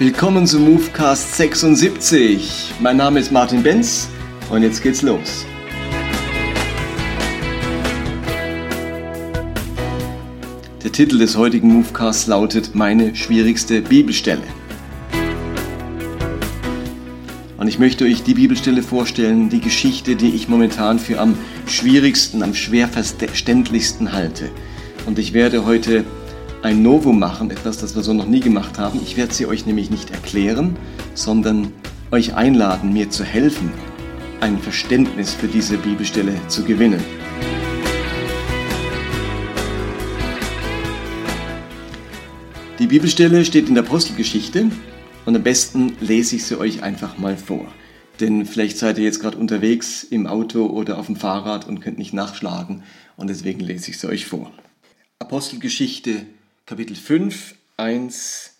Willkommen zu Movecast 76. Mein Name ist Martin Benz und jetzt geht's los. Der Titel des heutigen Movecasts lautet Meine schwierigste Bibelstelle. Und ich möchte euch die Bibelstelle vorstellen, die Geschichte, die ich momentan für am schwierigsten, am schwer verständlichsten halte. Und ich werde heute ein Novum machen, etwas, das wir so noch nie gemacht haben. Ich werde sie euch nämlich nicht erklären, sondern euch einladen, mir zu helfen, ein Verständnis für diese Bibelstelle zu gewinnen. Die Bibelstelle steht in der Apostelgeschichte und am besten lese ich sie euch einfach mal vor. Denn vielleicht seid ihr jetzt gerade unterwegs im Auto oder auf dem Fahrrad und könnt nicht nachschlagen und deswegen lese ich sie euch vor. Apostelgeschichte Kapitel 5, 1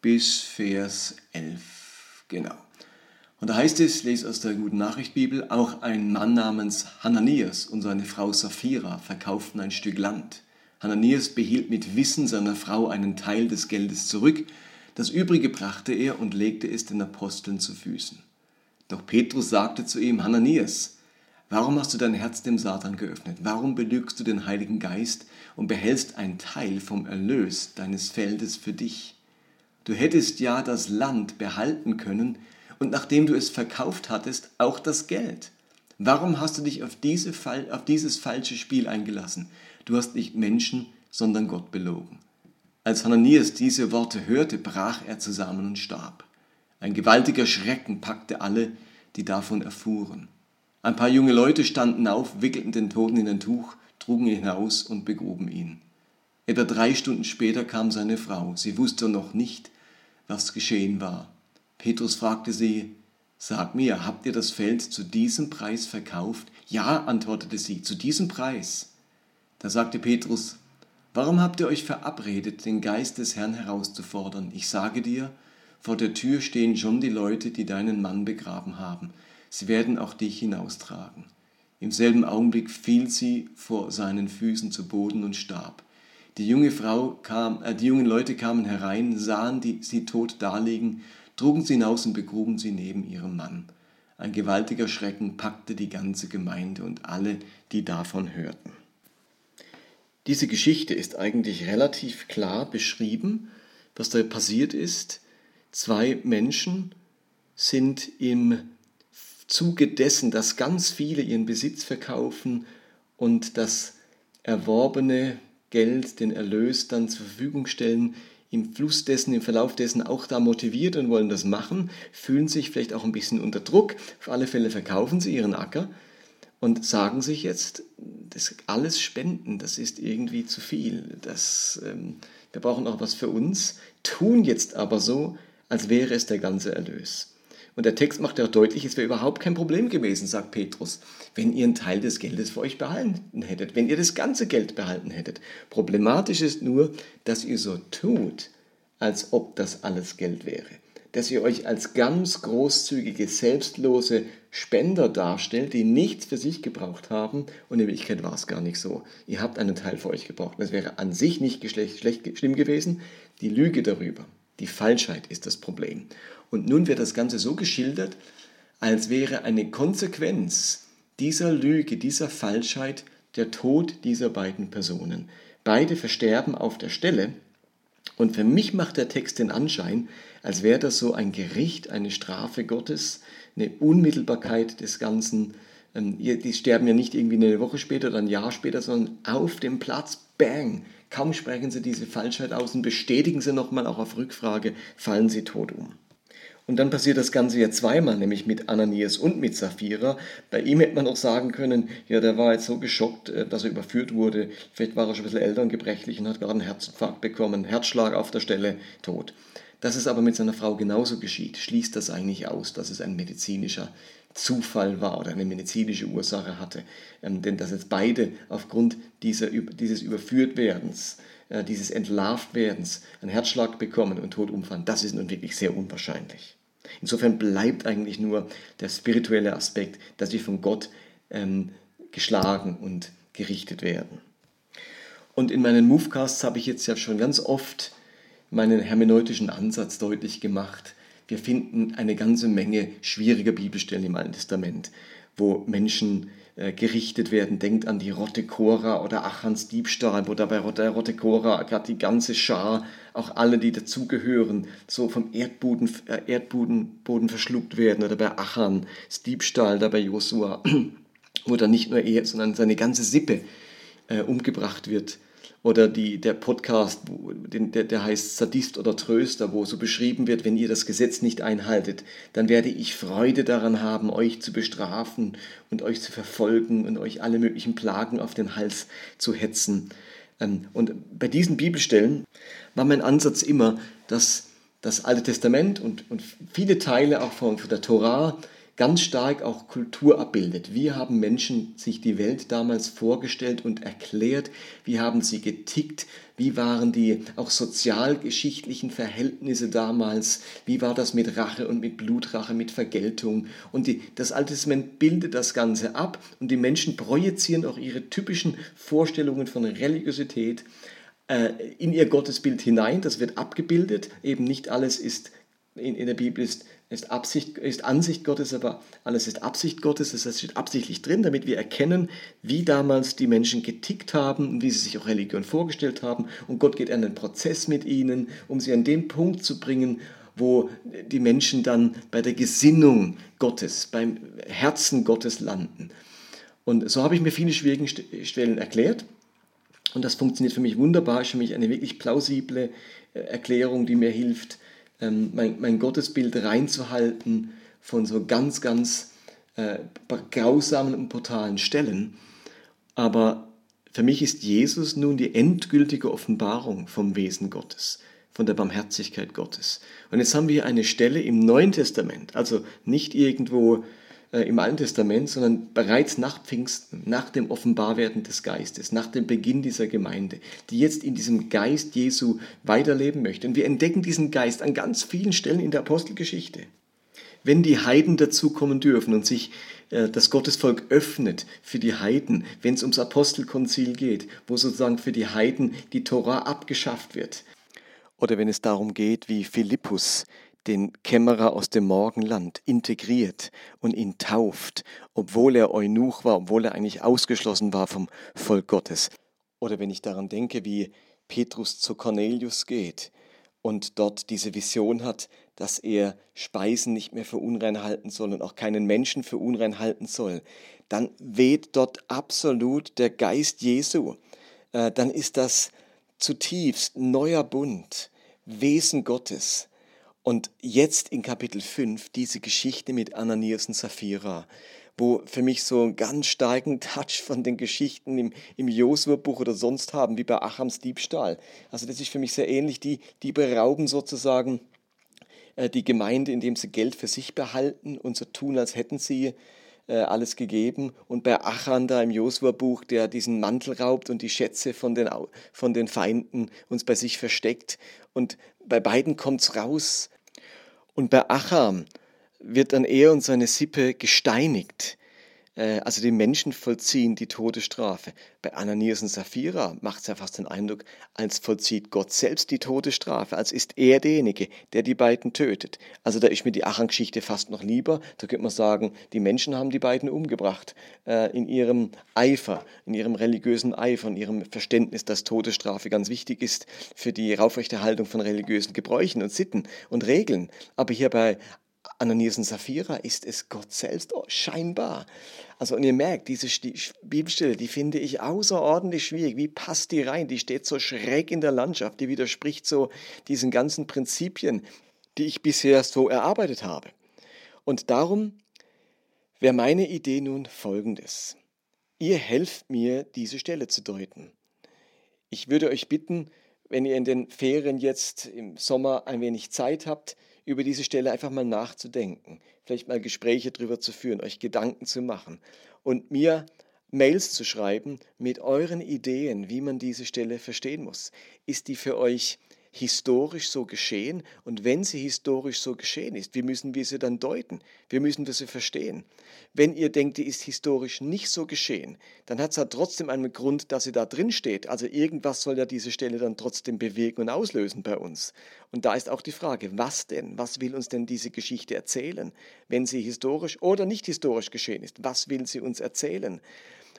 bis Vers 11. Genau. Und da heißt es, lese aus der Guten Nachricht Bibel, auch ein Mann namens Hananias und seine Frau Sapphira verkauften ein Stück Land. Hananias behielt mit Wissen seiner Frau einen Teil des Geldes zurück, das übrige brachte er und legte es den Aposteln zu Füßen. Doch Petrus sagte zu ihm, Hananias, Warum hast du dein Herz dem Satan geöffnet? Warum belügst du den Heiligen Geist und behältst einen Teil vom Erlös deines Feldes für dich? Du hättest ja das Land behalten können und nachdem du es verkauft hattest, auch das Geld. Warum hast du dich auf, diese, auf dieses falsche Spiel eingelassen? Du hast nicht Menschen, sondern Gott belogen. Als Hananias diese Worte hörte, brach er zusammen und starb. Ein gewaltiger Schrecken packte alle, die davon erfuhren. Ein paar junge Leute standen auf, wickelten den Toten in ein Tuch, trugen ihn hinaus und begruben ihn. Etwa drei Stunden später kam seine Frau. Sie wusste noch nicht, was geschehen war. Petrus fragte sie, Sag mir, habt ihr das Feld zu diesem Preis verkauft? Ja, antwortete sie, zu diesem Preis. Da sagte Petrus, Warum habt ihr euch verabredet, den Geist des Herrn herauszufordern? Ich sage dir, vor der Tür stehen schon die Leute, die deinen Mann begraben haben sie werden auch dich hinaustragen. Im selben Augenblick fiel sie vor seinen Füßen zu Boden und starb. Die junge Frau kam, äh, die jungen Leute kamen herein, sahen die, sie tot daliegen, trugen sie hinaus und begruben sie neben ihrem Mann. Ein gewaltiger Schrecken packte die ganze Gemeinde und alle, die davon hörten. Diese Geschichte ist eigentlich relativ klar beschrieben, was da passiert ist. Zwei Menschen sind im Zuge dessen, dass ganz viele ihren Besitz verkaufen und das erworbene Geld, den Erlös dann zur Verfügung stellen, im Fluss dessen, im Verlauf dessen auch da motiviert und wollen das machen, fühlen sich vielleicht auch ein bisschen unter Druck. Auf alle Fälle verkaufen sie ihren Acker und sagen sich jetzt, das alles spenden, das ist irgendwie zu viel. Das, ähm, wir brauchen auch was für uns, tun jetzt aber so, als wäre es der ganze Erlös. Und der Text macht ja deutlich, es wäre überhaupt kein Problem gewesen, sagt Petrus, wenn ihr einen Teil des Geldes für euch behalten hättet, wenn ihr das ganze Geld behalten hättet. Problematisch ist nur, dass ihr so tut, als ob das alles Geld wäre. Dass ihr euch als ganz großzügige, selbstlose Spender darstellt, die nichts für sich gebraucht haben und in Wirklichkeit war es gar nicht so. Ihr habt einen Teil für euch gebraucht. Das wäre an sich nicht schlecht, schlimm gewesen. Die Lüge darüber, die Falschheit ist das Problem. Und nun wird das Ganze so geschildert, als wäre eine Konsequenz dieser Lüge, dieser Falschheit der Tod dieser beiden Personen. Beide versterben auf der Stelle. Und für mich macht der Text den Anschein, als wäre das so ein Gericht, eine Strafe Gottes, eine Unmittelbarkeit des Ganzen. Ähm, die sterben ja nicht irgendwie eine Woche später oder ein Jahr später, sondern auf dem Platz, bang, kaum sprechen sie diese Falschheit aus und bestätigen sie nochmal auch auf Rückfrage, fallen sie tot um. Und dann passiert das Ganze ja zweimal, nämlich mit Ananias und mit Sapphira. Bei ihm hätte man auch sagen können, ja, der war jetzt so geschockt, äh, dass er überführt wurde. Vielleicht war er schon ein bisschen älter und gebrechlich und hat gerade einen Herzinfarkt bekommen, Herzschlag auf der Stelle, tot. Dass es aber mit seiner Frau genauso geschieht, schließt das eigentlich aus, dass es ein medizinischer Zufall war oder eine medizinische Ursache hatte. Ähm, denn dass jetzt beide aufgrund dieser, dieses Überführtwerdens, äh, dieses Entlarvtwerdens einen Herzschlag bekommen und tot umfallen, das ist nun wirklich sehr unwahrscheinlich. Insofern bleibt eigentlich nur der spirituelle Aspekt, dass wir von Gott ähm, geschlagen und gerichtet werden. Und in meinen Movecasts habe ich jetzt ja schon ganz oft meinen hermeneutischen Ansatz deutlich gemacht. Wir finden eine ganze Menge schwieriger Bibelstellen im Alten Testament, wo Menschen äh, gerichtet werden. Denkt an die Rotte Cora oder Achans Diebstahl, wo dabei der Rotte Cora gerade die ganze Schar, auch alle, die dazugehören, so vom Erdboden, äh, Erdboden Boden verschluckt werden. Oder bei Achan, das Diebstahl, da bei Josua, wo dann nicht nur er, sondern seine ganze Sippe äh, umgebracht wird oder die, der Podcast, der, der heißt Sadist oder Tröster, wo so beschrieben wird, wenn ihr das Gesetz nicht einhaltet, dann werde ich Freude daran haben, euch zu bestrafen und euch zu verfolgen und euch alle möglichen Plagen auf den Hals zu hetzen. Ähm, und bei diesen Bibelstellen war mein Ansatz immer, dass das Alte Testament und, und viele Teile auch von, von der Torah ganz stark auch Kultur abbildet. Wie haben Menschen sich die Welt damals vorgestellt und erklärt? Wie haben sie getickt? Wie waren die auch sozialgeschichtlichen Verhältnisse damals? Wie war das mit Rache und mit Blutrache, mit Vergeltung? Und die, das Alte Testament bildet das Ganze ab und die Menschen projizieren auch ihre typischen Vorstellungen von Religiosität äh, in ihr Gottesbild hinein. Das wird abgebildet. Eben nicht alles ist in, in der Bibel ist ist, Absicht, ist Ansicht Gottes, aber alles ist Absicht Gottes. Das steht absichtlich drin, damit wir erkennen, wie damals die Menschen getickt haben wie sie sich auch Religion vorgestellt haben. Und Gott geht einen Prozess mit ihnen, um sie an den Punkt zu bringen, wo die Menschen dann bei der Gesinnung Gottes, beim Herzen Gottes landen. Und so habe ich mir viele schwierige Stellen erklärt. Und das funktioniert für mich wunderbar, ist für mich eine wirklich plausible äh, Erklärung, die mir hilft, ähm, mein, mein Gottesbild reinzuhalten von so ganz, ganz äh, grausamen und brutalen Stellen. Aber für mich ist Jesus nun die endgültige Offenbarung vom Wesen Gottes, von der Barmherzigkeit Gottes. Und jetzt haben wir eine Stelle im Neuen Testament, also nicht irgendwo im Alten Testament, sondern bereits nach Pfingsten, nach dem Offenbarwerden des Geistes, nach dem Beginn dieser Gemeinde, die jetzt in diesem Geist Jesu weiterleben möchte. Und wir entdecken diesen Geist an ganz vielen Stellen in der Apostelgeschichte. Wenn die Heiden dazukommen dürfen und sich äh, das Gottesvolk öffnet für die Heiden, wenn es ums Apostelkonzil geht, wo sozusagen für die Heiden die Tora abgeschafft wird. Oder wenn es darum geht, wie Philippus den Kämmerer aus dem Morgenland integriert und ihn tauft, obwohl er Eunuch war, obwohl er eigentlich ausgeschlossen war vom Volk Gottes. Oder wenn ich daran denke, wie Petrus zu Cornelius geht und dort diese Vision hat, dass er Speisen nicht mehr für unrein halten soll und auch keinen Menschen für unrein halten soll, dann weht dort absolut der Geist Jesu. Äh, dann ist das zutiefst neuer Bund, Wesen Gottes. Und jetzt in Kapitel 5 diese Geschichte mit Ananias und Sapphira, wo für mich so einen ganz starken Touch von den Geschichten im, im Josua-Buch oder sonst haben, wie bei Achams Diebstahl. Also das ist für mich sehr ähnlich, die, die berauben sozusagen äh, die Gemeinde, indem sie Geld für sich behalten und so tun, als hätten sie äh, alles gegeben. Und bei Achan da im Josua-Buch, der diesen Mantel raubt und die Schätze von den, von den Feinden uns bei sich versteckt. Und bei beiden kommt es raus. Und bei Acham wird dann er und seine Sippe gesteinigt. Äh, also die Menschen vollziehen die Todesstrafe. Bei Ananias und Sapphira macht es ja fast den Eindruck, als vollzieht Gott selbst die Todesstrafe, als ist er derjenige, der die beiden tötet. Also da ist mir die Achan-Geschichte fast noch lieber. Da könnte man sagen, die Menschen haben die beiden umgebracht äh, in ihrem Eifer, in ihrem religiösen Eifer, in ihrem Verständnis, dass Todesstrafe ganz wichtig ist für die Aufrechterhaltung von religiösen Gebräuchen und Sitten und Regeln. Aber hier bei Ananias und Sapphira ist es Gott selbst oh, scheinbar. Also und ihr merkt, diese Bibelstelle, die finde ich außerordentlich schwierig. Wie passt die rein? Die steht so schräg in der Landschaft, die widerspricht so diesen ganzen Prinzipien, die ich bisher so erarbeitet habe. Und darum wäre meine Idee nun folgendes. Ihr helft mir, diese Stelle zu deuten. Ich würde euch bitten, wenn ihr in den Ferien jetzt im Sommer ein wenig Zeit habt, über diese Stelle einfach mal nachzudenken, vielleicht mal Gespräche darüber zu führen, euch Gedanken zu machen und mir Mails zu schreiben mit euren Ideen, wie man diese Stelle verstehen muss. Ist die für euch historisch so geschehen? Und wenn sie historisch so geschehen ist, wie müssen wir sie dann deuten? Wie müssen wir sie verstehen? Wenn ihr denkt, die ist historisch nicht so geschehen, dann hat es ja trotzdem einen Grund, dass sie da drin steht. Also irgendwas soll ja diese Stelle dann trotzdem bewegen und auslösen bei uns. Und da ist auch die Frage, was denn? Was will uns denn diese Geschichte erzählen? Wenn sie historisch oder nicht historisch geschehen ist, was will sie uns erzählen?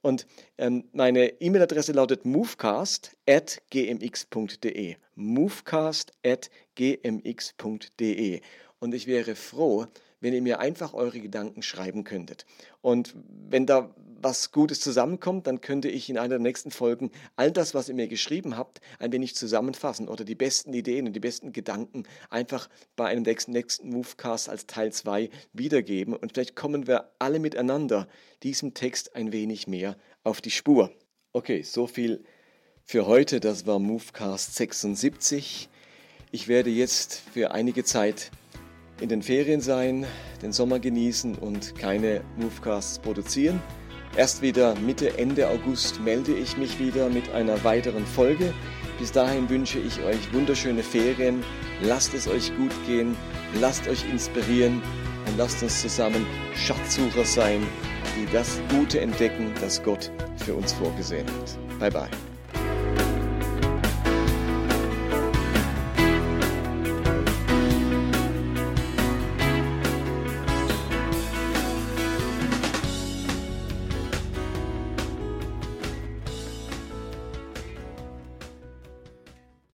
Und ähm, meine E-Mail-Adresse lautet movecast.gmx.de. movecast.gmx.de. Und ich wäre froh, wenn ihr mir einfach eure Gedanken schreiben könntet. Und wenn da was Gutes zusammenkommt, dann könnte ich in einer der nächsten Folgen all das, was ihr mir geschrieben habt, ein wenig zusammenfassen oder die besten Ideen und die besten Gedanken einfach bei einem nächsten, nächsten Movecast als Teil 2 wiedergeben. Und vielleicht kommen wir alle miteinander diesem Text ein wenig mehr auf die Spur. Okay, so viel für heute. Das war Movecast 76. Ich werde jetzt für einige Zeit in den Ferien sein, den Sommer genießen und keine Movecasts produzieren. Erst wieder Mitte, Ende August melde ich mich wieder mit einer weiteren Folge. Bis dahin wünsche ich euch wunderschöne Ferien. Lasst es euch gut gehen, lasst euch inspirieren und lasst uns zusammen Schatzsucher sein, die das Gute entdecken, das Gott für uns vorgesehen hat. Bye bye.